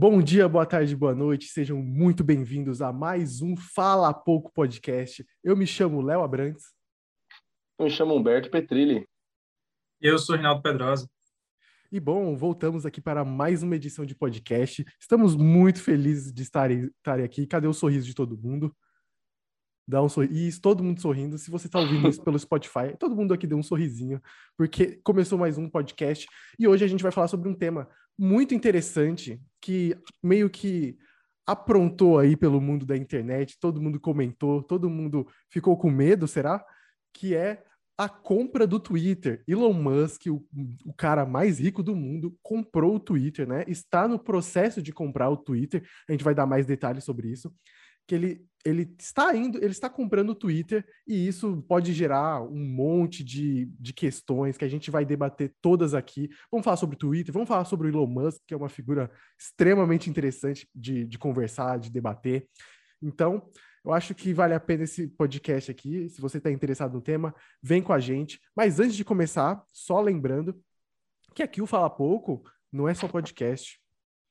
Bom dia, boa tarde, boa noite, sejam muito bem-vindos a mais um Fala Pouco Podcast. Eu me chamo Léo Abrantes. Eu me chamo Humberto Petrilli. Eu sou Rinaldo Pedrosa. E bom, voltamos aqui para mais uma edição de podcast. Estamos muito felizes de estarem, estarem aqui. Cadê o sorriso de todo mundo? Dá um sorriso, todo mundo sorrindo. Se você está ouvindo isso pelo Spotify, todo mundo aqui deu um sorrisinho, porque começou mais um podcast e hoje a gente vai falar sobre um tema muito interessante que meio que aprontou aí pelo mundo da internet, todo mundo comentou, todo mundo ficou com medo, será? Que é a compra do Twitter. Elon Musk, o, o, cara mais rico do mundo, comprou o Twitter, né? Está no processo de comprar o Twitter. A gente vai dar mais detalhes sobre isso. Que ele, ele está indo, ele está comprando o Twitter, e isso pode gerar um monte de, de questões que a gente vai debater todas aqui. Vamos falar sobre o Twitter, vamos falar sobre o Elon Musk, que é uma figura extremamente interessante de, de conversar, de debater. Então, eu acho que vale a pena esse podcast aqui. Se você está interessado no tema, vem com a gente. Mas antes de começar, só lembrando que aqui o Fala Pouco não é só podcast,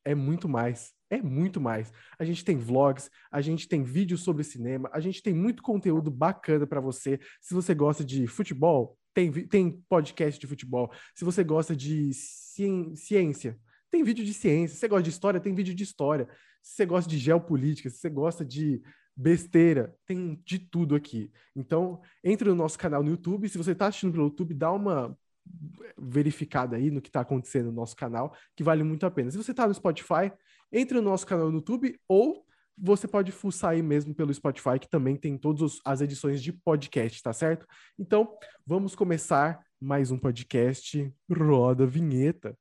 é muito mais. É muito mais. A gente tem vlogs, a gente tem vídeos sobre cinema, a gente tem muito conteúdo bacana para você. Se você gosta de futebol, tem, tem podcast de futebol. Se você gosta de ciência, tem vídeo de ciência. Se você gosta de história, tem vídeo de história. Se você gosta de geopolítica, se você gosta de besteira, tem de tudo aqui. Então, entre no nosso canal no YouTube. Se você está assistindo pelo YouTube, dá uma verificada aí no que está acontecendo no nosso canal, que vale muito a pena. Se você está no Spotify, entre no nosso canal no YouTube ou você pode fuçar aí mesmo pelo Spotify, que também tem todas as edições de podcast, tá certo? Então, vamos começar mais um podcast. Roda a vinheta.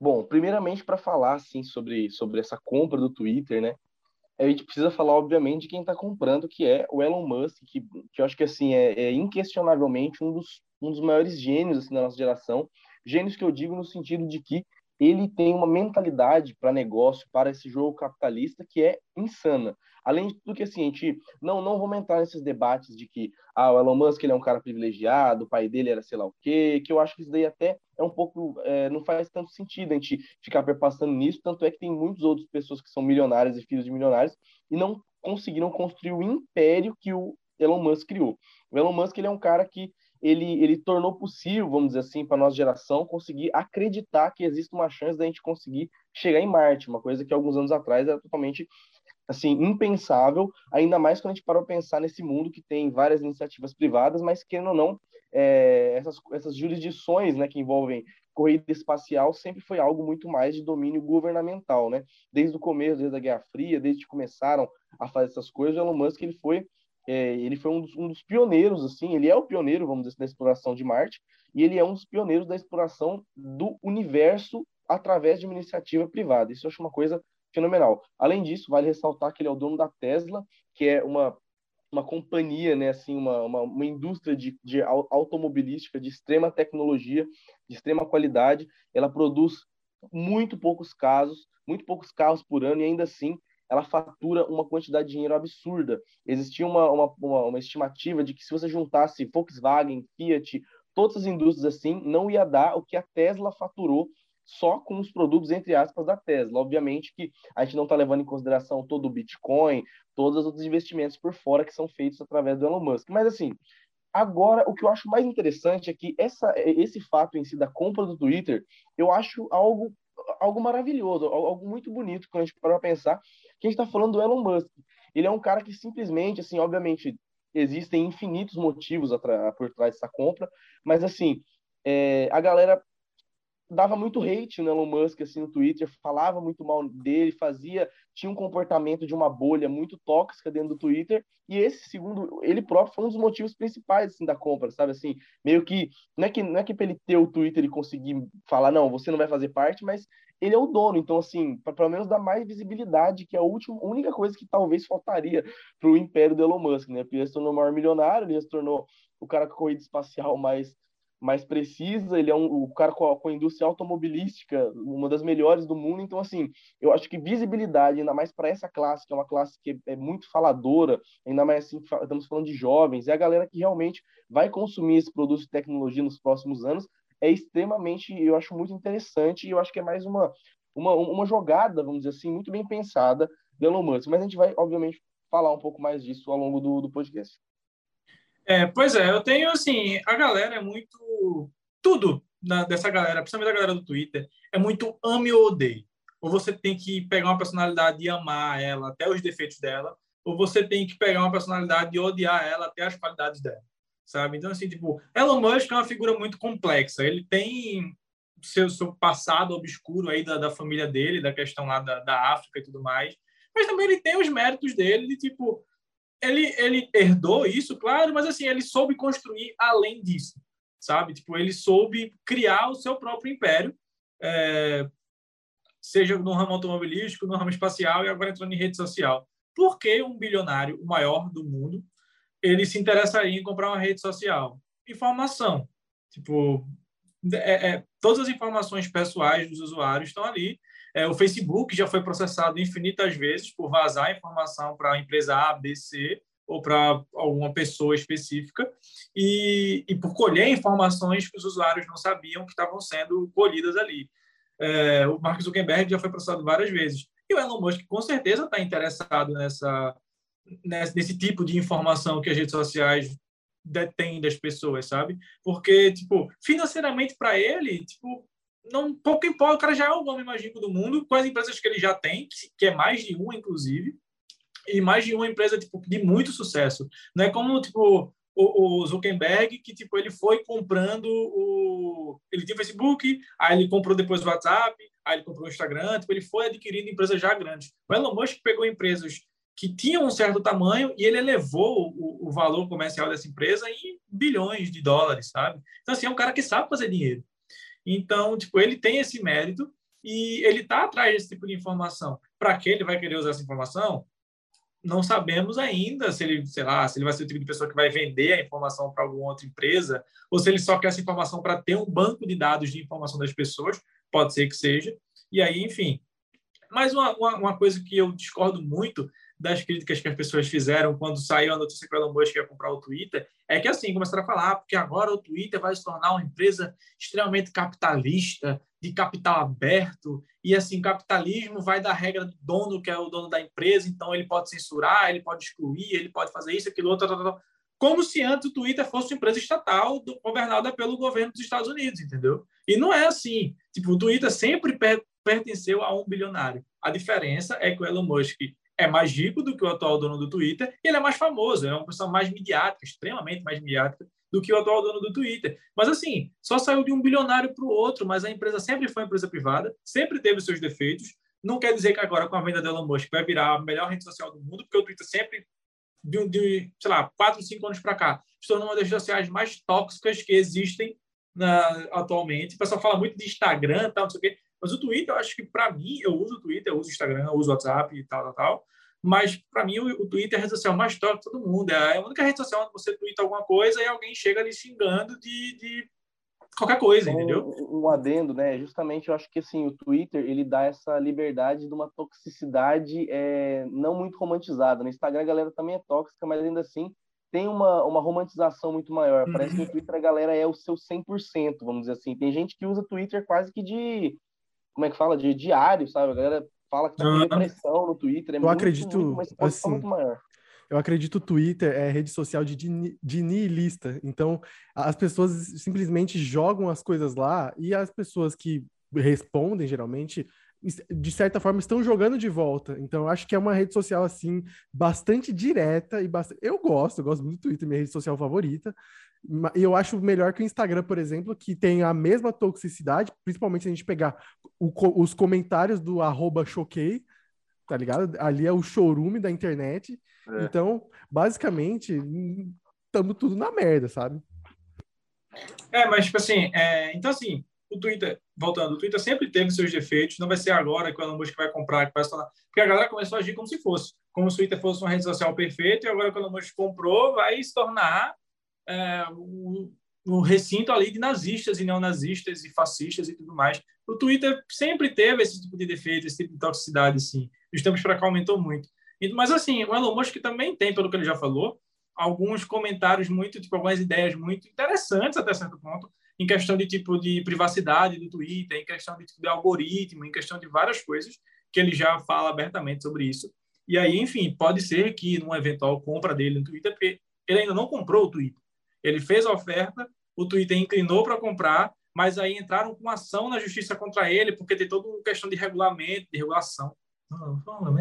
Bom, primeiramente para falar assim sobre, sobre essa compra do Twitter, né? A gente precisa falar, obviamente, de quem está comprando, que é o Elon Musk, que, que eu acho que assim é, é inquestionavelmente um dos, um dos maiores gênios assim, da nossa geração. Gênios que eu digo no sentido de que ele tem uma mentalidade para negócio, para esse jogo capitalista que é insana. Além de tudo que assim, a gente não não vamos entrar nesses debates de que ah, o Elon Musk ele é um cara privilegiado, o pai dele era sei lá o quê, que eu acho que isso daí até é um pouco é, não faz tanto sentido a gente ficar perpassando nisso, tanto é que tem muitas outras pessoas que são milionárias e filhos de milionários e não conseguiram construir o império que o Elon Musk criou. O Elon Musk ele é um cara que ele, ele tornou possível, vamos dizer assim, para nossa geração conseguir acreditar que existe uma chance da gente conseguir chegar em Marte, uma coisa que alguns anos atrás era totalmente assim impensável, ainda mais quando a gente parou pensar nesse mundo que tem várias iniciativas privadas, mas querendo ou não, é, essas, essas jurisdições né, que envolvem corrida espacial sempre foi algo muito mais de domínio governamental, né? Desde o começo, desde a Guerra Fria, desde que começaram a fazer essas coisas, o Elon Musk ele foi é, ele foi um dos, um dos, pioneiros, assim, ele é o pioneiro, vamos dizer, da exploração de Marte, e ele é um dos pioneiros da exploração do universo através de uma iniciativa privada. Isso eu acho uma coisa fenomenal. Além disso, vale ressaltar que ele é o dono da Tesla, que é uma, uma companhia, né, assim, uma, uma, uma indústria de, de automobilística de extrema tecnologia, de extrema qualidade. Ela produz muito poucos casos, muito poucos carros por ano, e ainda assim ela fatura uma quantidade de dinheiro absurda. Existia uma, uma, uma, uma estimativa de que se você juntasse Volkswagen, Fiat, todas as indústrias assim, não ia dar o que a Tesla faturou só com os produtos, entre aspas, da Tesla. Obviamente que a gente não está levando em consideração todo o Bitcoin, todos os outros investimentos por fora que são feitos através do Elon Musk. Mas, assim, agora, o que eu acho mais interessante é que essa, esse fato em si da compra do Twitter, eu acho algo algo maravilhoso, algo muito bonito quando a gente para pensar que a gente está falando do Elon Musk. Ele é um cara que simplesmente, assim, obviamente, existem infinitos motivos por trás dessa compra, mas, assim, é, a galera dava muito hate no Elon Musk assim no Twitter, falava muito mal dele, fazia, tinha um comportamento de uma bolha muito tóxica dentro do Twitter, e esse segundo ele próprio foi um dos motivos principais assim da compra, sabe assim, meio que não é que não é que para ele ter o Twitter e conseguir falar não, você não vai fazer parte, mas ele é o dono, então assim, para pelo menos dar mais visibilidade, que é a última, única coisa que talvez faltaria para o império do Elon Musk, né? Porque ele se tornou o maior milionário, ele se tornou o cara com corrida espacial mais mais precisa, ele é um, o cara com a, com a, indústria automobilística, uma das melhores do mundo, então assim, eu acho que visibilidade, ainda mais para essa classe, que é uma classe que é, é muito faladora, ainda mais assim, estamos falando de jovens, é a galera que realmente vai consumir esse produto de tecnologia nos próximos anos, é extremamente, eu acho muito interessante, e eu acho que é mais uma, uma, uma jogada, vamos dizer assim, muito bem pensada do Elon Musk, mas a gente vai, obviamente, falar um pouco mais disso ao longo do, do podcast. É, pois é, eu tenho assim, a galera é muito tudo na, dessa galera, principalmente a galera do Twitter, é muito ame ou odeie. Ou você tem que pegar uma personalidade e amar ela até os defeitos dela, ou você tem que pegar uma personalidade e odiar ela até as qualidades dela, sabe? Então assim, tipo, Elon Musk é uma figura muito complexa. Ele tem seu, seu passado obscuro aí da, da família dele, da questão lá da, da África e tudo mais, mas também ele tem os méritos dele de tipo ele, ele herdou isso, claro, mas assim, ele soube construir além disso, sabe? Tipo, ele soube criar o seu próprio império, é, seja no ramo automobilístico, no ramo espacial e agora entrando em rede social. Por que um bilionário, o maior do mundo, ele se interessaria em comprar uma rede social? Informação. Tipo, é, é, todas as informações pessoais dos usuários estão ali é, o Facebook já foi processado infinitas vezes por vazar informação para a empresa A, B, C ou para alguma pessoa específica e, e, por colher informações que os usuários não sabiam que estavam sendo colhidas ali. É, o Mark Zuckerberg já foi processado várias vezes. E o Elon Musk com certeza está interessado nessa, nesse tipo de informação que as redes sociais detêm das pessoas, sabe? Porque, tipo, financeiramente para ele, tipo, não pouco importa, o cara já é o nome mais rico do mundo, com as empresas que ele já tem, que é mais de uma, inclusive, e mais de uma empresa tipo, de muito sucesso. Não é como tipo o, o Zuckerberg, que tipo ele foi comprando o. Ele tinha Facebook, aí ele comprou depois o WhatsApp, aí ele comprou o Instagram, tipo, ele foi adquirindo empresas já grandes. O Elon Musk pegou empresas que tinham um certo tamanho e ele elevou o, o valor comercial dessa empresa em bilhões de dólares, sabe? Então, assim, é um cara que sabe fazer dinheiro. Então, tipo, ele tem esse mérito e ele está atrás desse tipo de informação. Para que ele vai querer usar essa informação? Não sabemos ainda se ele, sei lá, se ele vai ser o tipo de pessoa que vai vender a informação para alguma outra empresa, ou se ele só quer essa informação para ter um banco de dados de informação das pessoas, pode ser que seja. E aí, enfim. Mas uma, uma, uma coisa que eu discordo muito das críticas que as pessoas fizeram quando saiu a notícia que o Elon Musk ia comprar o Twitter, é que assim, começaram a falar, ah, porque agora o Twitter vai se tornar uma empresa extremamente capitalista, de capital aberto, e assim, capitalismo vai dar regra do dono, que é o dono da empresa, então ele pode censurar, ele pode excluir, ele pode fazer isso, aquilo, outro, outro, como se antes o Twitter fosse uma empresa estatal governada pelo governo dos Estados Unidos, entendeu? E não é assim. Tipo, o Twitter sempre per, pertenceu a um bilionário. A diferença é que o Elon Musk é mais rico do que o atual dono do Twitter e ele é mais famoso, é uma pessoa mais midiática, extremamente mais midiática do que o atual dono do Twitter. Mas assim, só saiu de um bilionário para o outro, mas a empresa sempre foi uma empresa privada, sempre teve seus defeitos. Não quer dizer que agora com a venda do Elon Musk vai virar a melhor rede social do mundo, porque o Twitter sempre de, de sei lá, quatro, cinco anos para cá, se tornou uma das redes sociais mais tóxicas que existem na, atualmente. O pessoal fala muito de Instagram, tal, não sei o quê. Mas o Twitter, eu acho que para mim, eu uso o Twitter, eu uso o Instagram, eu uso o WhatsApp e tal, tal, tal. Mas para mim, o, o, Twitter é a rede social mais top de todo mundo. É a única rede social onde você twitta alguma coisa e alguém chega ali xingando de, de qualquer coisa, um, entendeu? Um adendo, né? Justamente eu acho que assim, o Twitter ele dá essa liberdade de uma toxicidade é, não muito romantizada. No Instagram a galera também é tóxica, mas ainda assim tem uma, uma romantização muito maior. Parece que no Twitter a galera é o seu 100%, vamos dizer assim. Tem gente que usa Twitter quase que de como é que fala? De diário, sabe? A galera fala que tá com depressão no Twitter. É eu muito, acredito, muito, assim, muito maior. Eu acredito o Twitter é rede social de, de nihilista. Então, as pessoas simplesmente jogam as coisas lá e as pessoas que respondem, geralmente, de certa forma, estão jogando de volta. Então, eu acho que é uma rede social, assim, bastante direta e bastante... Eu gosto, eu gosto muito do Twitter, minha rede social favorita. E eu acho melhor que o Instagram, por exemplo, que tem a mesma toxicidade, principalmente se a gente pegar o, os comentários do arroba choquei, tá ligado? Ali é o showroom da internet. É. Então, basicamente, estamos tudo na merda, sabe? É, mas, tipo assim, é... então, assim, o Twitter, voltando, o Twitter sempre teve seus defeitos, não vai ser agora que o Elon Musk vai comprar, que vai tornar... Porque a galera começou a agir como se fosse, como se o Twitter fosse uma rede social perfeita, e agora que o Elon Musk comprou, vai se tornar é, o, no recinto ali de nazistas e neonazistas e fascistas e tudo mais. O Twitter sempre teve esse tipo de defeito, esse tipo de toxicidade, assim. Os tempos para cá aumentou muito. Mas, assim, o Elon Musk também tem, pelo que ele já falou, alguns comentários muito, tipo, algumas ideias muito interessantes até certo ponto, em questão de tipo de privacidade do Twitter, em questão de, tipo, de algoritmo, em questão de várias coisas, que ele já fala abertamente sobre isso. E aí, enfim, pode ser que numa eventual compra dele no Twitter, porque ele ainda não comprou o Twitter. Ele fez a oferta, o Twitter inclinou para comprar, mas aí entraram com ação na justiça contra ele, porque tem toda uma questão de regulamento, de regulação. Não, não,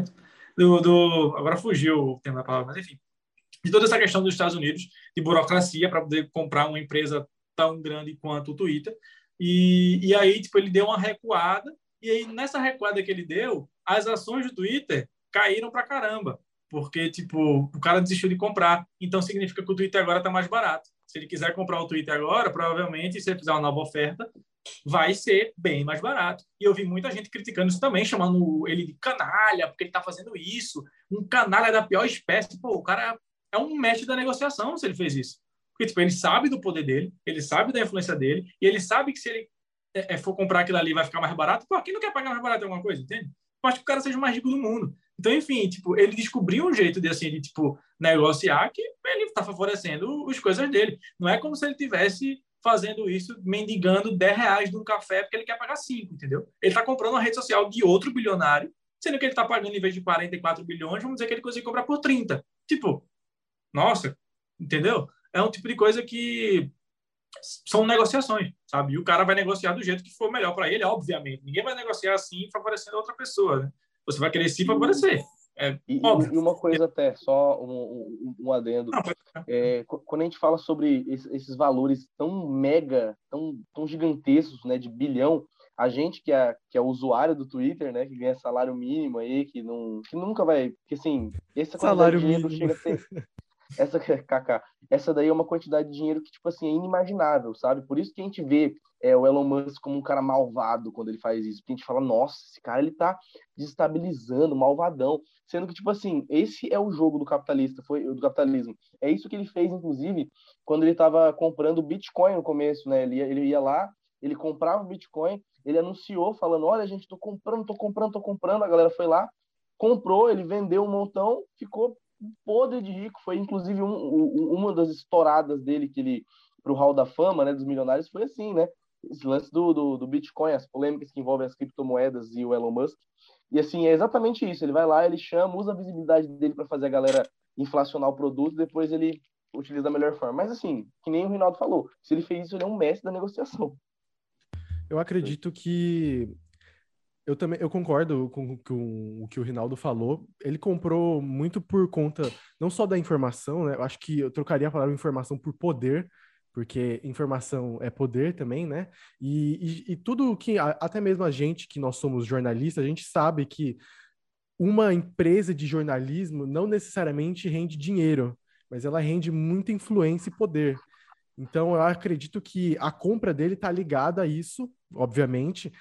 do, do, agora fugiu o tema da palavra, mas enfim. De toda essa questão dos Estados Unidos, de burocracia para poder comprar uma empresa tão grande quanto o Twitter. E, e aí, tipo, ele deu uma recuada, e aí nessa recuada que ele deu, as ações do Twitter caíram para caramba, porque, tipo, o cara desistiu de comprar. Então significa que o Twitter agora está mais barato. Se ele quiser comprar o Twitter agora, provavelmente, se ele fizer uma nova oferta, vai ser bem mais barato. E eu vi muita gente criticando isso também, chamando ele de canalha, porque ele está fazendo isso. Um canalha da pior espécie. Pô, o cara é um mestre da negociação se ele fez isso. Porque, tipo, ele sabe do poder dele, ele sabe da influência dele, e ele sabe que se ele é, é for comprar aquilo ali vai ficar mais barato. Pô, quem não quer pagar mais barato alguma coisa, entende? Eu acho que o cara seja o mais rico do mundo. Então, enfim, tipo, ele descobriu um jeito de, assim, de, tipo, negociar que ele está favorecendo as coisas dele. Não é como se ele tivesse fazendo isso, mendigando 10 reais de um café porque ele quer pagar 5, entendeu? Ele está comprando uma rede social de outro bilionário, sendo que ele está pagando em vez de 44 bilhões, vamos dizer que ele consegue comprar por 30. Tipo, nossa, entendeu? É um tipo de coisa que são negociações, sabe? E o cara vai negociar do jeito que for melhor para ele, obviamente. Ninguém vai negociar assim favorecendo outra pessoa, né? Você vai querer se favorecer. É, e, e, uma coisa até, só um, um, um adendo. Não, é, quando a gente fala sobre esses valores tão mega, tão, tão gigantescos, né, de bilhão, a gente que é, que é usuário do Twitter, né, que ganha salário mínimo aí, que, não, que nunca vai... Porque, assim, esse salário mínimo chega a ser... Essa, Kaká, essa daí é uma quantidade de dinheiro que, tipo assim, é inimaginável, sabe? Por isso que a gente vê é, o Elon Musk como um cara malvado quando ele faz isso. Porque a gente fala, nossa, esse cara, ele tá desestabilizando, malvadão. Sendo que, tipo assim, esse é o jogo do capitalista, foi do capitalismo. É isso que ele fez, inclusive, quando ele tava comprando Bitcoin no começo, né? Ele ia, ele ia lá, ele comprava o Bitcoin, ele anunciou falando, olha, gente, tô comprando, tô comprando, tô comprando. A galera foi lá, comprou, ele vendeu um montão, ficou podre de rico. Foi inclusive um, um, uma das estouradas dele que ele para o Hall da Fama, né, dos milionários, foi assim, né? Esse lance do, do, do, Bitcoin, as polêmicas que envolvem as criptomoedas e o Elon Musk. E assim, é exatamente isso. Ele vai lá, ele chama, usa a visibilidade dele para fazer a galera inflacionar o produto, depois ele utiliza da melhor forma. Mas assim, que nem o Rinaldo falou, se ele fez isso, ele é um mestre da negociação. Eu acredito que eu também eu concordo com, com, o que o Rinaldo falou. Ele comprou muito por conta não só da informação, né? Eu acho que eu trocaria a palavra informação por poder, porque informação é poder também, né? E, e, e tudo que até mesmo a gente que nós somos jornalistas, a gente sabe que uma empresa de jornalismo não necessariamente rende dinheiro, mas ela rende muita influência e poder. Então, eu acredito que a compra dele está ligada a isso, obviamente,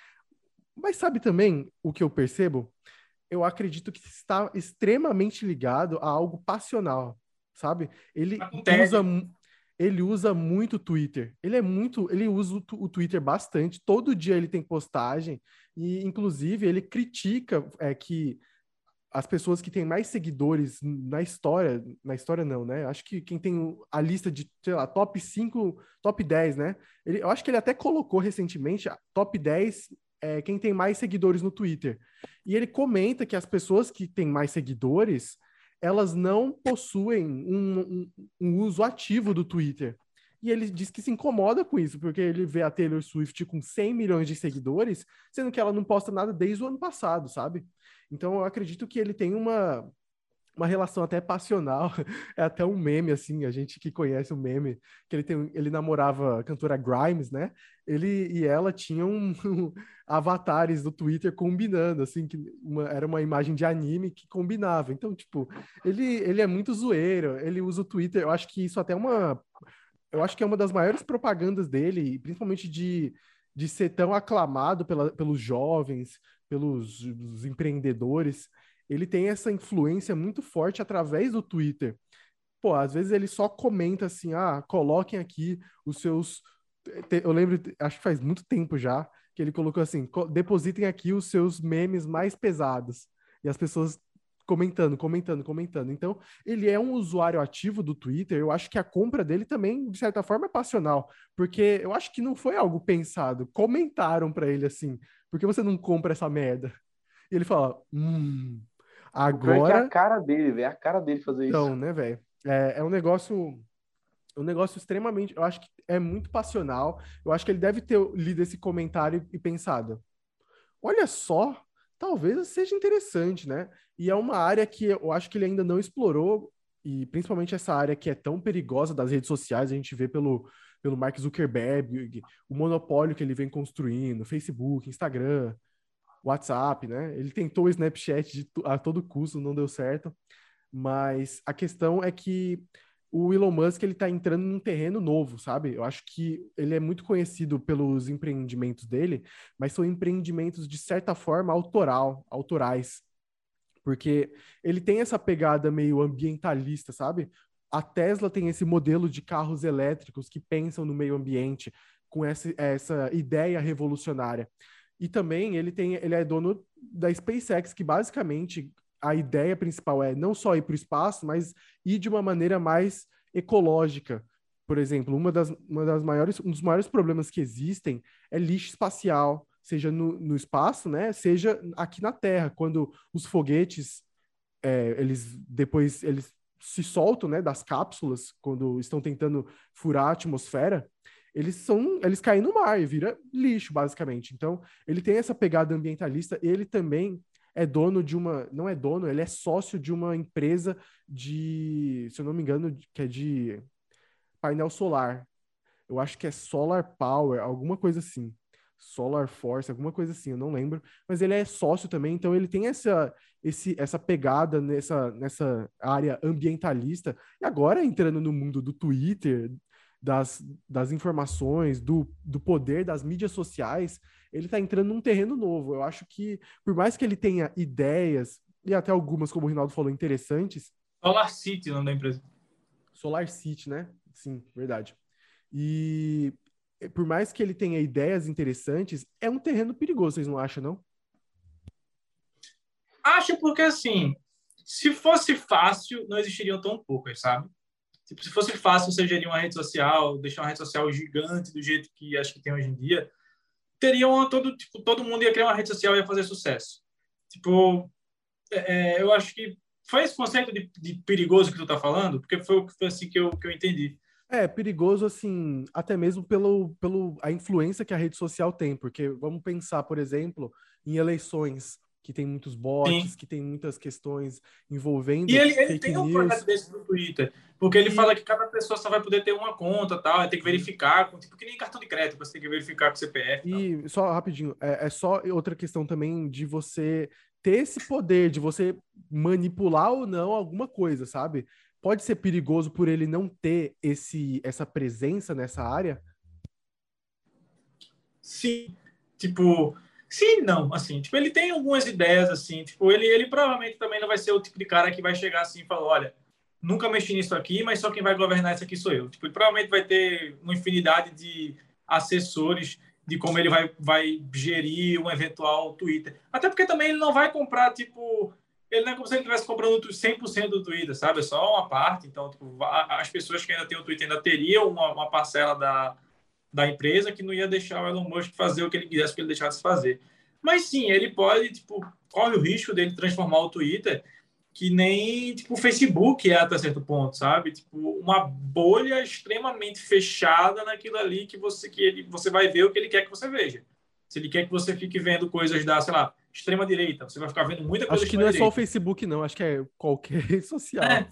mas sabe também o que eu percebo? Eu acredito que está extremamente ligado a algo passional, sabe? Ele usa ele usa muito o Twitter. Ele é muito, ele usa o, o, Twitter bastante. Todo dia ele tem postagem e, inclusive, ele critica é, que as pessoas que têm mais seguidores na história, na história não, né? Acho que quem tem a lista de, sei lá, top 5, top 10, né? Ele, eu acho que ele até colocou recentemente top 10 é, quem tem mais seguidores no Twitter. E ele comenta que as pessoas que têm mais seguidores, elas não possuem um, um, um uso ativo do Twitter. E ele diz que se incomoda com isso, porque ele vê a Taylor Swift com 100 milhões de seguidores, sendo que ela não posta nada desde o ano passado, sabe? Então eu acredito que ele tem uma, uma relação até passional, é até um meme, assim, a gente que conhece o meme, que ele, tem, ele namorava a cantora Grimes, né? Ele e ela tinham um, avatares do Twitter combinando, assim, que uma, era uma imagem de anime que combinava. Então, tipo, ele, ele é muito zoeiro, ele usa o Twitter, eu acho que isso até é uma... Eu acho que é uma das maiores propagandas dele, principalmente de, de ser tão aclamado pela, pelos jovens, pelos empreendedores, ele tem essa influência muito forte através do Twitter. pô, às vezes ele só comenta assim, ah, coloquem aqui os seus. Eu lembro, acho que faz muito tempo já, que ele colocou assim: depositem aqui os seus memes mais pesados. E as pessoas comentando, comentando, comentando. Então, ele é um usuário ativo do Twitter. Eu acho que a compra dele também, de certa forma, é passional, porque eu acho que não foi algo pensado. Comentaram para ele assim: por que você não compra essa merda? E ele fala: hum, agora. É a cara dele, velho. É a cara dele fazer então, isso. Então, né, velho? É, é um negócio. Um negócio extremamente. Eu acho que é muito passional. Eu acho que ele deve ter lido esse comentário e pensado: olha só, talvez seja interessante, né? E é uma área que eu acho que ele ainda não explorou, e principalmente essa área que é tão perigosa das redes sociais, a gente vê pelo, pelo Mark Zuckerberg, o monopólio que ele vem construindo, Facebook, Instagram, WhatsApp, né? Ele tentou o Snapchat de, a todo custo, não deu certo. Mas a questão é que o Elon Musk ele está entrando num terreno novo, sabe? Eu acho que ele é muito conhecido pelos empreendimentos dele, mas são empreendimentos de certa forma autoral, autorais, porque ele tem essa pegada meio ambientalista, sabe? A Tesla tem esse modelo de carros elétricos que pensam no meio ambiente com essa, essa ideia revolucionária. E também ele tem, ele é dono da SpaceX, que basicamente a ideia principal é não só ir para o espaço, mas ir de uma maneira mais ecológica. Por exemplo, uma das, uma das maiores, um dos maiores problemas que existem é lixo espacial, seja no, no espaço, né, seja aqui na Terra, quando os foguetes, é, eles depois eles se soltam, né, das cápsulas, quando estão tentando furar a atmosfera, eles são, eles caem no mar e vira lixo, basicamente. Então, ele tem essa pegada ambientalista, ele também é dono de uma. Não é dono, ele é sócio de uma empresa de. Se eu não me engano, que é de painel solar. Eu acho que é Solar Power, alguma coisa assim. Solar Force, alguma coisa assim, eu não lembro. Mas ele é sócio também, então ele tem essa, esse, essa pegada nessa, nessa área ambientalista. E agora entrando no mundo do Twitter, das, das informações, do, do poder das mídias sociais, ele está entrando num terreno novo. Eu acho que, por mais que ele tenha ideias, e até algumas, como o Rinaldo falou, interessantes. Solar City, o nome da empresa. Solar City, né? Sim, verdade. E por mais que ele tenha ideias interessantes, é um terreno perigoso, vocês não acham, não? Acho porque, assim, se fosse fácil, não existiriam tão poucas, sabe? Tipo, se fosse fácil você gerir uma rede social, deixar uma rede social gigante do jeito que acho que tem hoje em dia, teriam todo tipo todo mundo ia criar uma rede social e ia fazer sucesso. Tipo, é, é, eu acho que foi esse conceito de, de, perigoso que tu tá falando, porque foi o que assim que eu que eu entendi. É, perigoso, assim, até mesmo pelo, pelo a influência que a rede social tem, porque vamos pensar, por exemplo, em eleições que tem muitos bots, Sim. que tem muitas questões envolvendo. E ele, ele tem um projeto desse no Twitter, porque ele e... fala que cada pessoa só vai poder ter uma conta tal, tem que verificar, tipo que nem cartão de crédito, você tem que verificar com o CPF. E tal. só rapidinho, é, é só outra questão também de você ter esse poder, de você manipular ou não alguma coisa, sabe? Pode ser perigoso por ele não ter esse, essa presença nessa área? Sim, tipo, Sim, não, assim, tipo, ele tem algumas ideias, assim, tipo, ele, ele provavelmente também não vai ser o tipo de cara que vai chegar assim e falar, olha, nunca mexi nisso aqui, mas só quem vai governar isso aqui sou eu. Tipo, ele provavelmente vai ter uma infinidade de assessores de como ele vai, vai gerir um eventual Twitter. Até porque também ele não vai comprar, tipo, ele não é como se ele estivesse comprando 100% do Twitter, sabe? É só uma parte. Então, tipo, as pessoas que ainda têm o Twitter ainda teriam uma, uma parcela da, da empresa que não ia deixar o Elon Musk fazer o que ele quisesse que ele deixasse fazer. Mas sim, ele pode, tipo, corre o risco dele transformar o Twitter que nem tipo o Facebook é até certo ponto, sabe? Tipo, uma bolha extremamente fechada naquilo ali que você que ele, você vai ver o que ele quer que você veja. Se ele quer que você fique vendo coisas da, sei lá, extrema direita, você vai ficar vendo muita coisa Acho que não é só o Facebook não, acho que é qualquer rede social. É,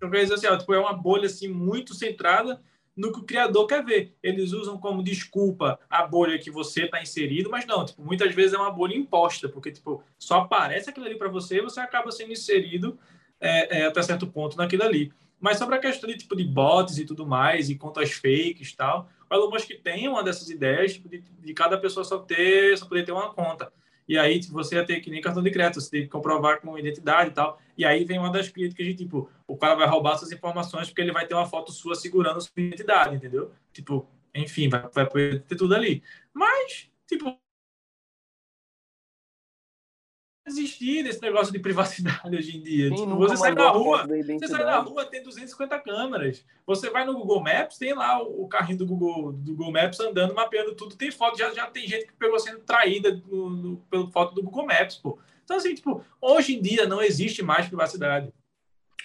qualquer rede social, tipo, é uma bolha assim muito centrada no que o criador quer ver. Eles usam como desculpa a bolha que você está inserido, mas não, tipo, muitas vezes é uma bolha imposta, porque tipo, só aparece aquilo ali para você e você acaba sendo inserido é, é, até certo ponto naquilo ali. Mas sobre a questão de tipo de bots e tudo mais, e contas fakes e tal, o Elon Musk tem uma dessas ideias tipo, de, de cada pessoa só ter, só poder ter uma conta. E aí tipo, você ia ter que nem cartão de crédito, você tem que comprovar com identidade e tal. E aí vem uma das críticas de tipo, o cara vai roubar suas informações porque ele vai ter uma foto sua segurando sua identidade, entendeu? Tipo, enfim, vai, vai ter tudo ali. Mas, tipo, existir esse negócio de privacidade hoje em dia. Tipo, você sai na rua, você sai na rua, tem 250 câmeras. Você vai no Google Maps, tem lá o carrinho do Google, do Google Maps andando, mapeando tudo, tem foto, já, já tem gente que pegou sendo traída no, no, pela foto do Google Maps, pô. Então, assim, tipo, hoje em dia não existe mais privacidade.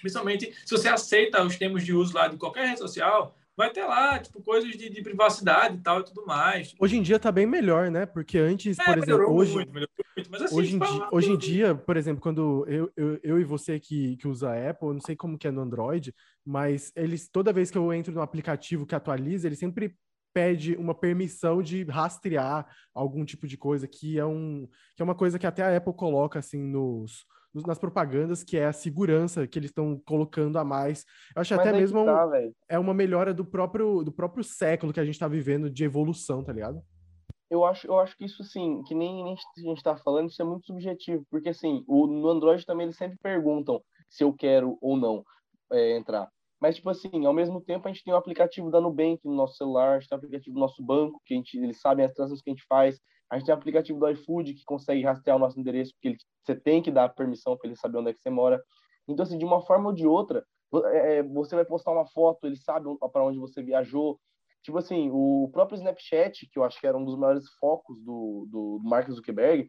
Principalmente se você aceita os termos de uso lá de qualquer rede social, vai ter lá, tipo, coisas de, de, privacidade e tal e tudo mais. Hoje em dia tá bem melhor, né? Porque antes, é, por exemplo, hoje, muito, muito, mas assim, hoje, em dia, hoje em dia, por exemplo, quando eu, eu, eu e você que, que usa Apple, eu não sei como que é no Android, mas eles, toda vez que eu entro no aplicativo que atualiza, ele sempre pede uma permissão de rastrear algum tipo de coisa, que é, um, que é uma coisa que até a Apple coloca, assim, nos nas propagandas, que é a segurança que eles estão colocando a mais. Eu acho Mas até mesmo tá, um, é uma melhora do próprio, do próprio século que a gente está vivendo de evolução, tá ligado? Eu acho, eu acho que isso, assim, que nem, nem a gente está falando, isso é muito subjetivo, porque, assim, o, no Android também eles sempre perguntam se eu quero ou não é, entrar. Mas, tipo assim, ao mesmo tempo, a gente tem o aplicativo da Nubank no nosso celular, a gente tem o aplicativo do nosso banco, que a gente, eles sabem as transações que a gente faz, a gente tem o aplicativo do iFood que consegue rastrear o nosso endereço, porque ele, você tem que dar permissão para ele saber onde é que você mora. Então, assim, de uma forma ou de outra, é, é, você vai postar uma foto, ele sabe para onde você viajou. Tipo assim, o próprio Snapchat, que eu acho que era um dos maiores focos do, do Mark Zuckerberg,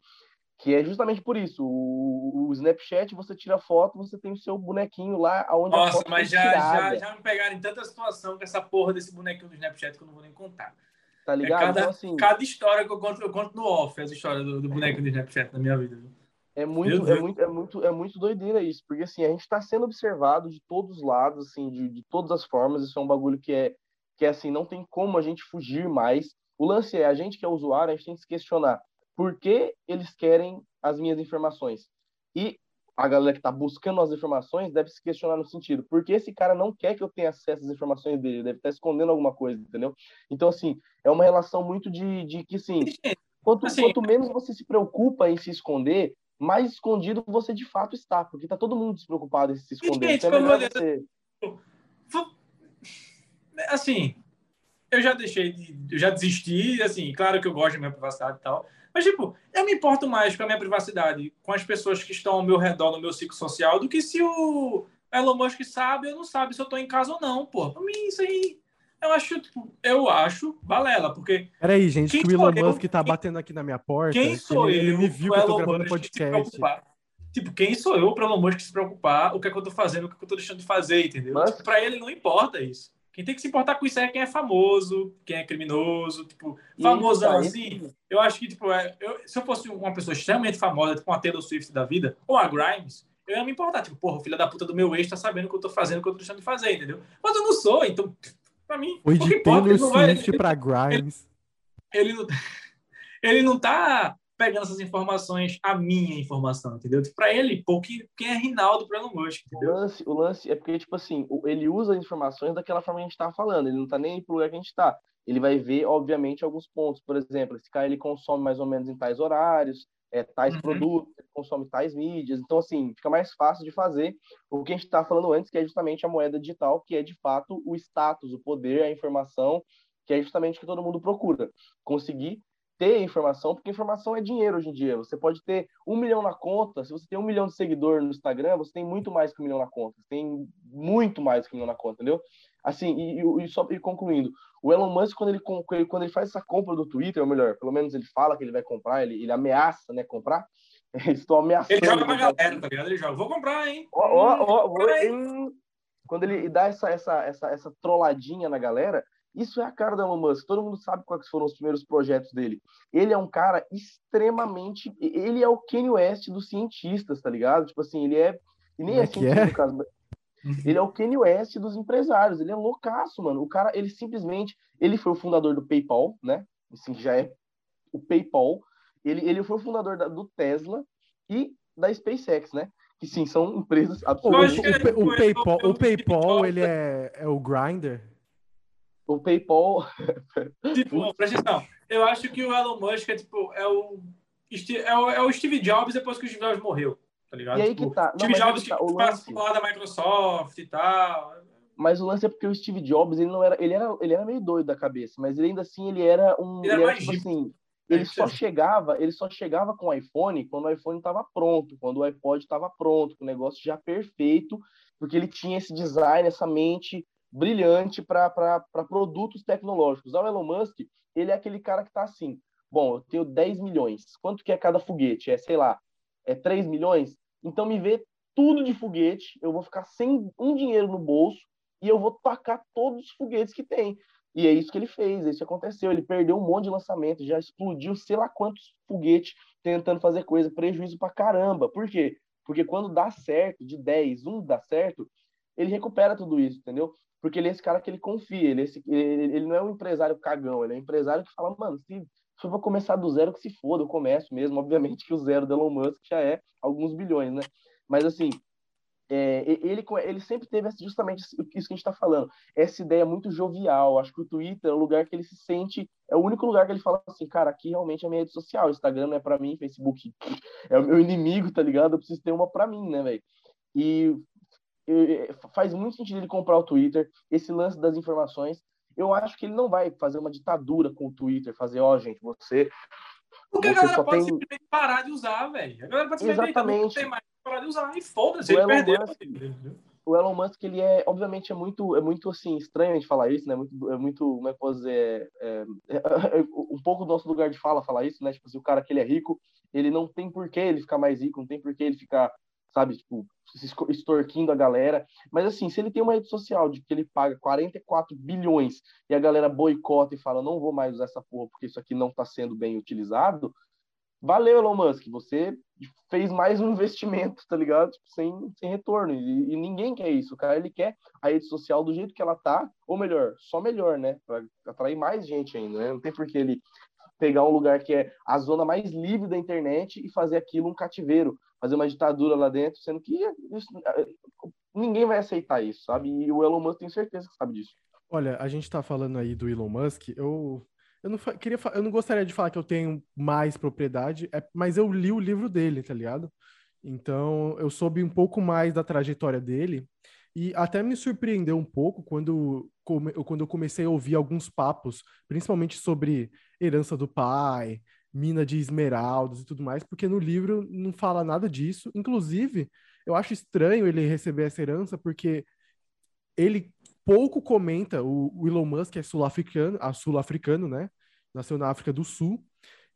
que é justamente por isso. O, o, Snapchat, você tira foto, você tem o seu bonequinho lá onde Nossa, a foto mas já, já, já me pegaram em tanta situação com essa porra desse bonequinho do Snapchat que eu não vou nem contar. Tá é ligado? É cada, então, assim, cada história que eu conto, eu conto no off, essa história do, do boneco do Snapchat na minha vida. É muito, é muito, é muito, é muito doideira isso, porque assim, a gente está sendo observado de todos os lados, assim, de, de todas as formas, isso é um bagulho que é, que é assim, não tem como a gente fugir mais. O lance é, a gente que é usuário, a gente tem que se questionar por que eles querem as minhas informações. E a galera que está buscando as informações deve se questionar no sentido, porque esse cara não quer que eu tenha acesso às informações dele, deve estar tá escondendo alguma coisa, entendeu? Então, assim, é uma relação muito de, de que, assim, quanto, assim, quanto menos você se preocupa em se esconder, mais escondido você de fato está, porque tá todo mundo despreocupado em se esconder. Gente, então é você... Assim, eu já deixei de, eu já desisti, assim, claro que eu gosto da minha privacidade e tal, mas, tipo, eu me importo mais com a minha privacidade, com as pessoas que estão ao meu redor, no meu ciclo social, do que se o Elon Musk sabe ou não sabe se eu tô em casa ou não, pô. Pra mim, isso aí, eu acho, tipo, eu acho balela, porque... Peraí, gente, que o Elon Musk tá batendo aqui na minha porta. Quem sou ele, eu? Ele me viu que eu tô gravando podcast. Tipo, quem sou eu para Elon Musk se preocupar o que é que eu tô fazendo, o que, é que eu tô deixando de fazer, entendeu? Mas... Tipo, pra ele não importa isso. Quem tem que se importar com isso é quem é famoso, quem é criminoso, tipo, famosão assim. Eu acho que, tipo, é, eu, se eu fosse uma pessoa extremamente famosa, tipo uma Taylor Swift da vida, ou a Grimes, eu ia me importar. Tipo, porra, o filho da puta do meu ex tá sabendo o que eu tô fazendo, o que eu tô deixando de fazer, entendeu? Mas eu não sou, então, pra mim. Foi de Taylor Swift vai, pra Grimes. Ele, ele, não, ele não tá pegando essas informações, a minha informação, entendeu? Tipo, para ele, pô, quem é Rinaldo para Elon Musk, entendeu? O lance, o lance é porque, tipo assim, ele usa as informações daquela forma que a gente tá falando, ele não tá nem pro lugar que a gente tá. Ele vai ver, obviamente, alguns pontos. Por exemplo, esse cara ele consome mais ou menos em tais horários, é, tais uhum. produtos, ele consome tais mídias. Então, assim, fica mais fácil de fazer o que a gente estava falando antes, que é justamente a moeda digital, que é de fato o status, o poder, a informação, que é justamente o que todo mundo procura. Conseguir ter informação, porque informação é dinheiro hoje em dia. Você pode ter um milhão na conta, se você tem um milhão de seguidores no Instagram, você tem muito mais que um milhão na conta. Você tem muito mais que um milhão na conta, entendeu? Assim, e, e só e concluindo, o Elon Musk, quando ele, quando ele faz essa compra do Twitter, ou melhor, pelo menos ele fala que ele vai comprar, ele, ele ameaça, né, comprar. Estou ameaçando. Ele joga pra galera, tá ligado? Ele joga, vou comprar, hein? Ó, ó, ó, quando ele dá essa, essa, essa, essa trolladinha na galera, isso é a cara do Elon Musk. Todo mundo sabe quais foram os primeiros projetos dele. Ele é um cara extremamente. Ele é o Kanye West dos cientistas, tá ligado? Tipo assim, ele é. E nem é, é cientista é? no caso. Ele é o Kanye West dos empresários. Ele é loucaço, mano. O cara, ele simplesmente. Ele foi o fundador do PayPal, né? Assim, já é o PayPal. Ele, ele foi o fundador da, do Tesla e da SpaceX, né? Que sim, são empresas absolutamente. O, o, o, o PayPal, o PayPal ele é, é o Grinder? O PayPal. Tipo, presta atenção. Eu acho que o Elon Musk é, tipo, é o é o, é o Steve Jobs depois que o Steve Jobs morreu, tá ligado? E aí Tipo, que tá. Não, Steve Jobs que que tá, o participou lance- lá da Microsoft e tal. Mas o lance é porque o Steve Jobs, ele não era, ele era, ele era meio doido da cabeça, mas ele ainda assim ele era um, Ele era ele era tipo assim, É, ele só chegava, ele só chegava com o iPhone quando o iPhone estava pronto, quando o iPod estava pronto, com o negócio já perfeito, porque ele tinha esse design, essa mente brilhante para produtos tecnológicos. O Elon Musk, ele é aquele cara que tá assim, bom, eu tenho 10 milhões, quanto que é cada foguete? É, sei lá, é 3 milhões? Então me vê tudo de foguete, eu vou ficar sem um dinheiro no bolso e eu vou tacar todos os foguetes que tem. E é isso que ele fez, é isso aconteceu. Ele perdeu um monte de lançamento, já explodiu sei lá quantos foguetes tentando fazer coisa, prejuízo pra caramba. Por quê? Porque quando dá certo, de 10, um dá certo, ele recupera tudo isso, entendeu? Porque ele é esse cara que ele confia, ele, é esse- ele, ele não é um empresário cagão, ele é um empresário que fala, mano, se, eu vou começar do zero, que se foda, eu começo mesmo. Obviamente que o zero do Elon Musk já é alguns bilhões, né? Mas assim, é, ele, ele sempre teve justamente isso que a gente está falando, essa ideia muito jovial. Acho que o Twitter é o lugar que ele se sente, é o único lugar que ele fala assim, cara, aqui realmente é minha rede social. Instagram não é para mim, Facebook é o meu inimigo, tá ligado? Eu preciso ter uma para mim, né, velho? E- faz muito sentido ele comprar o Twitter, esse lance das informações. Eu acho que ele não vai fazer uma ditadura com o Twitter, fazer, ó, gente, você Porque a Você galera só pode tem- simplesmente parar de usar, velho. A galera pode simplesmente "Eita, não tem mais parar de usar e foda-se, ele Elon perdeu. Musk- o Elon Musk, ele é, obviamente, é muito, é muito, assim, estranho a gente falar isso, né? Muito, é muito, como é que eu dizer, é, é, é um pouco do nosso lugar de fala falar isso, né? Tipo assim, o cara que ele é rico, ele não tem por que ele ficar mais rico, não tem por que ele ficar, sabe, tipo, extorquindo a galera. Mas, assim, se ele tem uma rede social de que ele paga 44 bilhões e a galera boicota e fala, não vou mais usar essa porra porque isso aqui não tá sendo bem utilizado, valeu, Elon Musk, você fez mais um investimento, tá ligado? Tipo, sem, sem retorno. E, e ninguém quer isso. O cara, ele quer a rede social do jeito que ela tá, ou melhor, só melhor, né? Pra atrair mais gente ainda, né? Não tem por que ele pegar um lugar que é a zona mais livre da internet e fazer aquilo um cativeiro, fazer uma ditadura lá dentro, sendo que isso- ninguém vai aceitar isso, sabe? E o Elon Musk tem certeza que sabe disso. Olha, a gente tá falando aí do Elon Musk, eu, eu, não, queria, eu não gostaria de falar que eu tenho mais propriedade, é, mas eu li o livro dele, tá ligado? Então, eu soube um pouco mais da trajetória dele e até me surpreendeu um pouco quando, quando eu comecei a ouvir alguns papos, principalmente sobre herança do pai, mina de esmeraldas e tudo mais, porque no livro não fala nada disso. Inclusive, eu acho estranho ele receber essa herança, porque ele pouco comenta, o, Elon Musk é sul-africano, a sul-africano, né? Nasceu na África do Sul.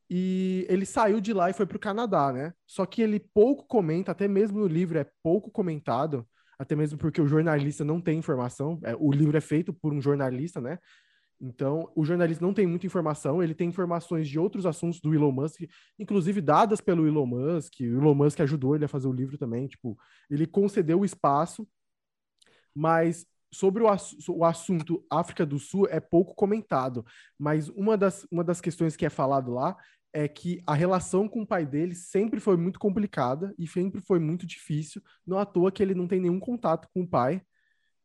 E ele saiu de lá e foi para o Canadá, né? Só que ele pouco comenta, até mesmo no livro é pouco comentado, até mesmo porque o jornalista não tem informação. é, o livro é feito por um jornalista, né? Então, o jornalista não tem muita informação, ele tem informações de outros assuntos do Elon Musk, inclusive dadas pelo Elon Musk. O Elon Musk ajudou ele a fazer o livro também, tipo, ele concedeu o espaço, mas sobre o, o assunto África do Sul é pouco comentado. Mas uma das, uma das questões que é falado lá é que a relação com o pai dele sempre foi muito complicada e sempre foi muito difícil. Não à toa que ele não tem nenhum contato com o pai.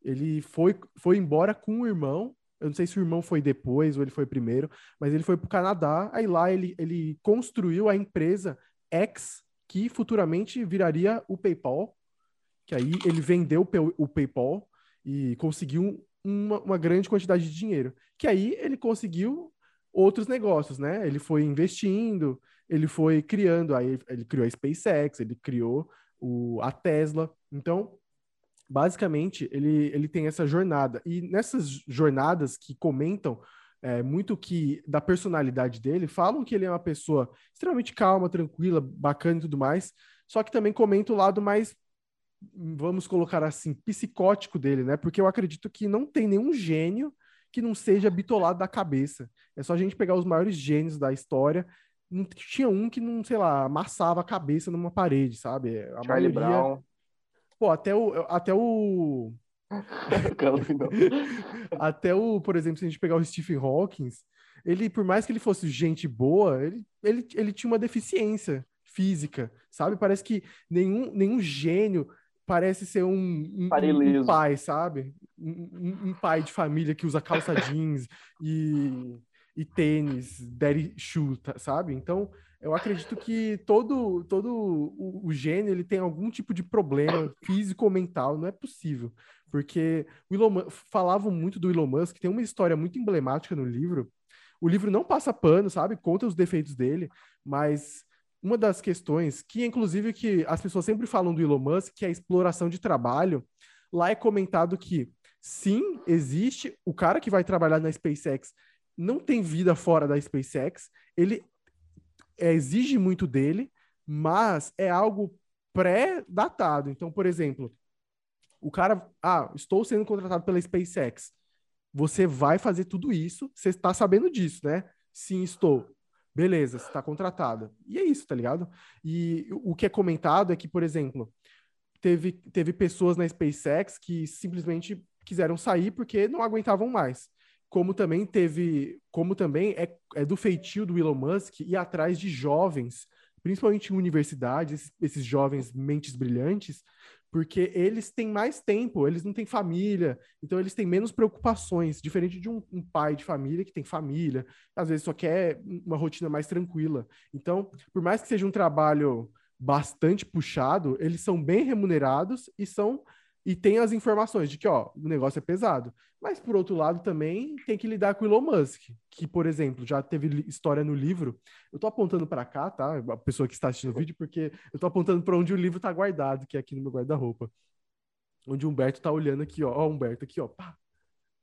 Ele foi, foi embora com o irmão. Eu não sei se o irmão foi depois ou ele foi primeiro, mas ele foi para o Canadá. Aí lá ele, ele construiu a empresa X, que futuramente viraria o PayPal. Que aí ele vendeu o Pay- o PayPal e conseguiu uma, uma grande quantidade de dinheiro. Que aí ele conseguiu outros negócios, né? Ele foi investindo, ele foi criando, aí ele criou a SpaceX, ele criou o, a Tesla. Então, basicamente, ele, ele tem essa jornada. E nessas jornadas que comentam é, muito que da personalidade dele, falam que ele é uma pessoa extremamente calma, tranquila, bacana e tudo mais, só que também comenta o lado mais vamos colocar assim, psicótico dele, né? Porque eu acredito que não tem nenhum gênio que não seja bitolado da cabeça. É só a gente pegar os maiores gênios da história. Não tinha um que não, sei lá, amassava a cabeça numa parede, sabe? A Charlie maioria... Brown, Pô, até o, até o, até o, por exemplo, se a gente pegar o Stephen Hawking, ele, por mais que ele fosse gente boa, ele, ele, ele tinha uma deficiência física, sabe? Parece que nenhum, nenhum gênio parece ser um, um, Pai um- pai, sabe? Um, um- um pai de família que usa calça jeans e, e tênis, daddy shoe, tá- sabe? Então, Eu acredito que todo, todo o, o gênio ele tem algum tipo de problema físico ou mental, não é possível. Porque o Elon, falavam muito do Elon Musk, tem uma história muito emblemática no livro. O livro não passa pano, sabe? Conta os defeitos dele, mas uma das questões, que inclusive que as pessoas sempre falam do Elon Musk, que é a exploração de trabalho, lá é comentado que sim, existe o cara que vai trabalhar na SpaceX não tem vida fora da SpaceX, ele é, exige muito dele, mas é algo pré-datado. Então, por exemplo, o cara, ah, estou sendo contratado pela SpaceX. Você vai fazer tudo isso, você está sabendo disso, né? Sim, estou. Beleza, você está contratado. E é isso, tá ligado? E o que é comentado é que, por exemplo, teve, teve pessoas na SpaceX que simplesmente quiseram sair porque não aguentavam mais como também teve, como também é, é do feitio do Elon Musk ir atrás de jovens, principalmente em universidades, esses, esses jovens mentes brilhantes, porque eles têm mais tempo, eles não têm família, então eles têm menos preocupações, diferente de um, um, pai de família que tem família, às vezes só quer uma rotina mais tranquila. Então, por mais que seja um trabalho bastante puxado, eles são bem remunerados e são e tem as informações de que, ó, o negócio é pesado. Mas, por outro lado, também tem que lidar com o Elon Musk, que, por exemplo, já teve história no livro. Eu tô apontando para cá, tá? A pessoa que está assistindo o vídeo, porque eu tô apontando para onde o livro tá guardado, que é aqui no meu guarda-roupa. Onde o Humberto tá olhando aqui, ó. Ó, Humberto, aqui, ó. Pá.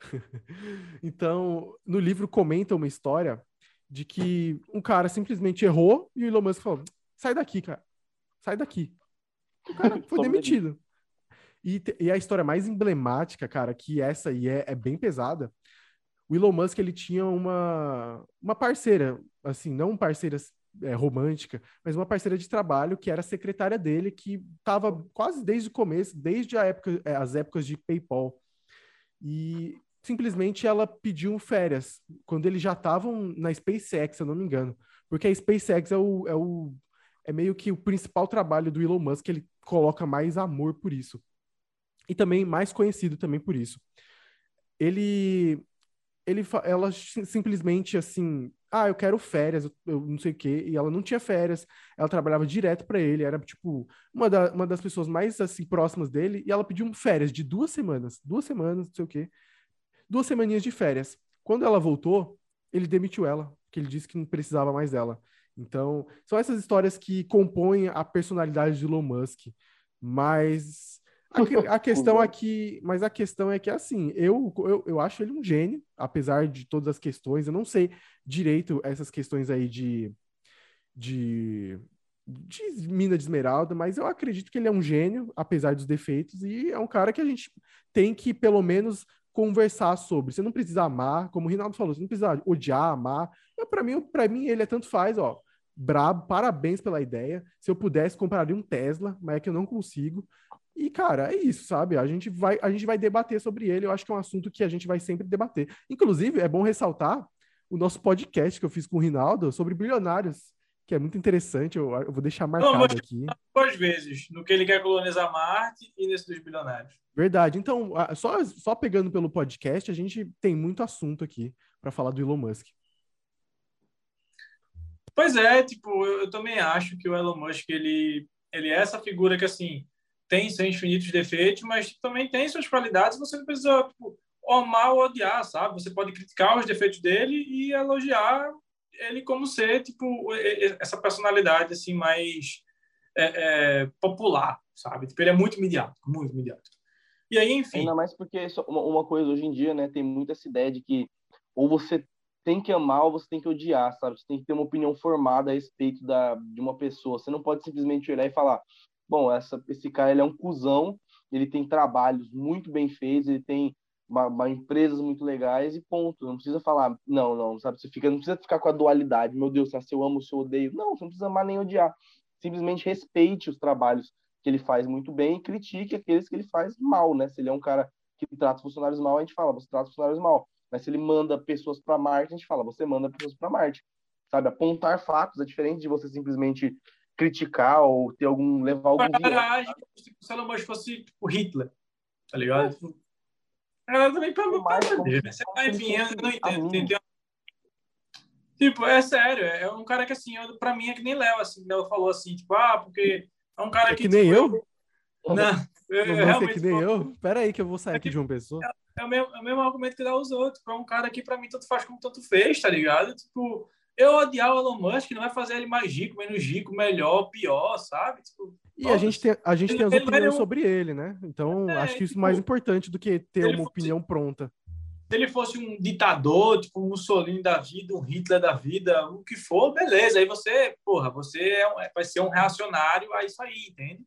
então, no livro comenta uma história de que um cara simplesmente errou e o Elon Musk falou: sai daqui, cara. Sai daqui. O cara foi demitido. E, e a história mais emblemática, cara, que essa aí é, é bem pesada. O Elon Musk, ele tinha uma, uma parceira, assim, não parceira é, romântica, mas uma parceira de trabalho que era secretária dele, que estava quase desde o começo, desde a época, é, as épocas de PayPal. E simplesmente ela pediu férias, quando eles já estavam na SpaceX, se eu não me engano. Porque a SpaceX é o, é o é meio que o principal trabalho do Elon Musk, ele coloca mais amor por isso e também mais conhecido também por isso. Ele, ele, ela simplesmente assim, ah, eu quero férias, eu, eu não sei o quê, e ela não tinha férias, ela trabalhava direto para ele, era tipo uma, da, uma das pessoas mais assim próximas dele, e ela pediu férias de duas semanas, duas semanas, não sei o quê, duas semaninhas de férias. Quando ela voltou, ele demitiu ela, porque ele disse que não precisava mais dela. Então, são essas histórias que compõem a personalidade de Elon Musk. Mas a, a questão aqui, mas a questão é que assim, eu, eu, eu acho ele um gênio, apesar de todas as questões. Eu não sei direito essas questões aí de, de, de mina de esmeralda, mas eu acredito que ele é um gênio, apesar dos defeitos, e é um cara que a gente tem que, pelo menos, conversar sobre. Você não precisa amar, como o Rinaldo falou, você não precisa odiar, amar. Para mim, para mim, ele é tanto faz, ó. Brabo, parabéns pela ideia. Se eu pudesse, compraria um Tesla, mas é que eu não consigo. E, cara, é isso, sabe? A gente, vai, a gente vai debater sobre ele. Eu acho que é um assunto que a gente vai sempre debater. Inclusive, é bom ressaltar o nosso podcast que eu fiz com o Rinaldo sobre bilionários, que é muito interessante. Eu, eu vou deixar marcado Não, aqui. Duas vezes, no que ele quer colonizar Marte e nesse dos bilionários. Verdade. Então, só, só pegando pelo podcast, a gente tem muito assunto aqui para falar do Elon Musk. Pois é, tipo, eu, eu também acho que o Elon Musk, ele, ele é essa figura que, assim, tem seus infinitos defeitos, mas também tem suas qualidades. Você não precisa tipo, amar ou odiar, sabe? Você pode criticar os defeitos dele e elogiar ele como ser, tipo, essa personalidade assim mais é, é, popular, sabe? Tipo, ele é muito midiático, muito midiático. E aí, enfim. Ainda mais porque uma coisa hoje em dia, né, tem muito essa ideia de que ou você tem que amar ou você tem que odiar, sabe? Você tem que ter uma opinião formada a respeito da, de uma pessoa. Você não pode simplesmente olhar e falar, bom, essa, esse cara ele é um cuzão, ele tem trabalhos muito bem feitos, ele tem uma, uma, empresas muito legais e ponto. Não precisa falar, não, não, sabe? Você fica, não precisa ficar com a dualidade, meu Deus, se eu amo, se eu odeio. Não, você não precisa amar nem odiar. Simplesmente respeite os trabalhos que ele faz muito bem e critique aqueles que ele faz mal, né? Se ele é um cara que trata os funcionários mal, a gente fala, você trata os funcionários mal. Mas se ele manda pessoas para Marte, a gente fala, você manda pessoas para Marte. Sabe? Apontar fatos é diferente de você simplesmente criticar ou ter algum levar algum viés. Se o Elon Musk fosse tipo Hitler, tá ligado? É. Tipo, ela também pelo mais, Enfim, eu não entendo. Tipo, é sério, é um cara que assim, eu, pra mim é que nem Léo, assim, Léo falou assim, tipo, ah, porque é um cara É que. que nem tipo, eu? Não, eu, Não eu vou ser que nem falo- eu? Pera aí que eu vou sair É aqui que- de uma pessoa. é o mesmo, é o mesmo argumento que dá os outros. É um cara que, pra mim, tanto faz como tanto fez, tá ligado? Tipo, eu odiar o Elon Musk não vai fazer ele mais rico, menos rico, melhor, pior, sabe? Tipo, E a gente tem, a gente Ele- tem as é opiniões nenhum- sobre ele, né? Então, É, acho que isso é tipo, mais importante do que ter uma fosse- opinião pronta. se ele fosse um ditador, tipo um Mussolini da vida, um Hitler da vida, o que for, beleza. Aí você, porra, você é um- vai ser um reacionário a isso aí, entende?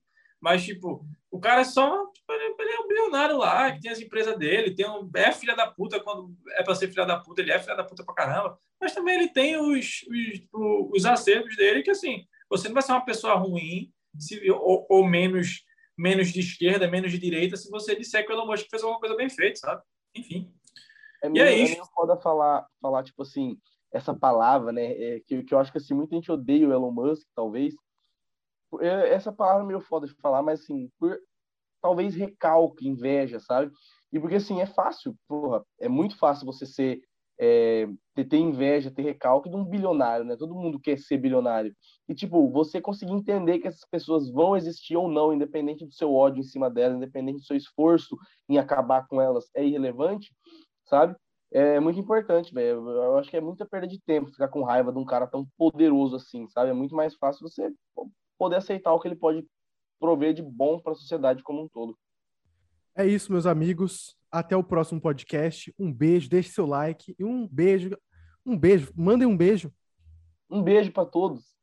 Mas, tipo, o cara é só. tipo, ele, é um bilionário lá, que tem as empresas dele, tem um, é filha da puta quando é pra ser filha da puta, ele é filha da puta pra caramba. Mas também ele tem os, os, o- os acertos dele, que assim, você não vai ser uma pessoa ruim se, ou, ou menos, menos de esquerda, menos de direita, se você disser que o Elon Musk fez alguma coisa bem feita, sabe? Enfim. É E meio, é é isso. meio foda falar, falar, tipo assim, essa palavra, né? é, que, que eu acho que assim, muita gente odeia o Elon Musk, talvez. Por- é, Essa palavra é meio foda de falar, mas assim, por talvez recalque, inveja, sabe? E porque assim, é fácil, porra, é muito fácil você ser. é, ter, ter inveja, ter recalque de um bilionário, né? Todo mundo quer ser bilionário. E, tipo, você conseguir entender que essas pessoas vão existir ou não, independente do seu ódio em cima delas, independente do seu esforço em acabar com elas, é irrelevante, sabe? É muito importante, velho. Eu acho que é muita perda de tempo ficar com raiva de um cara tão poderoso assim, sabe? É muito mais fácil você poder aceitar o que ele pode prover de bom para a sociedade como um todo. É isso, meus amigos. Até o próximo podcast. Um beijo, deixe seu like e um beijo. Um beijo. Mandem um beijo. Um beijo para todos.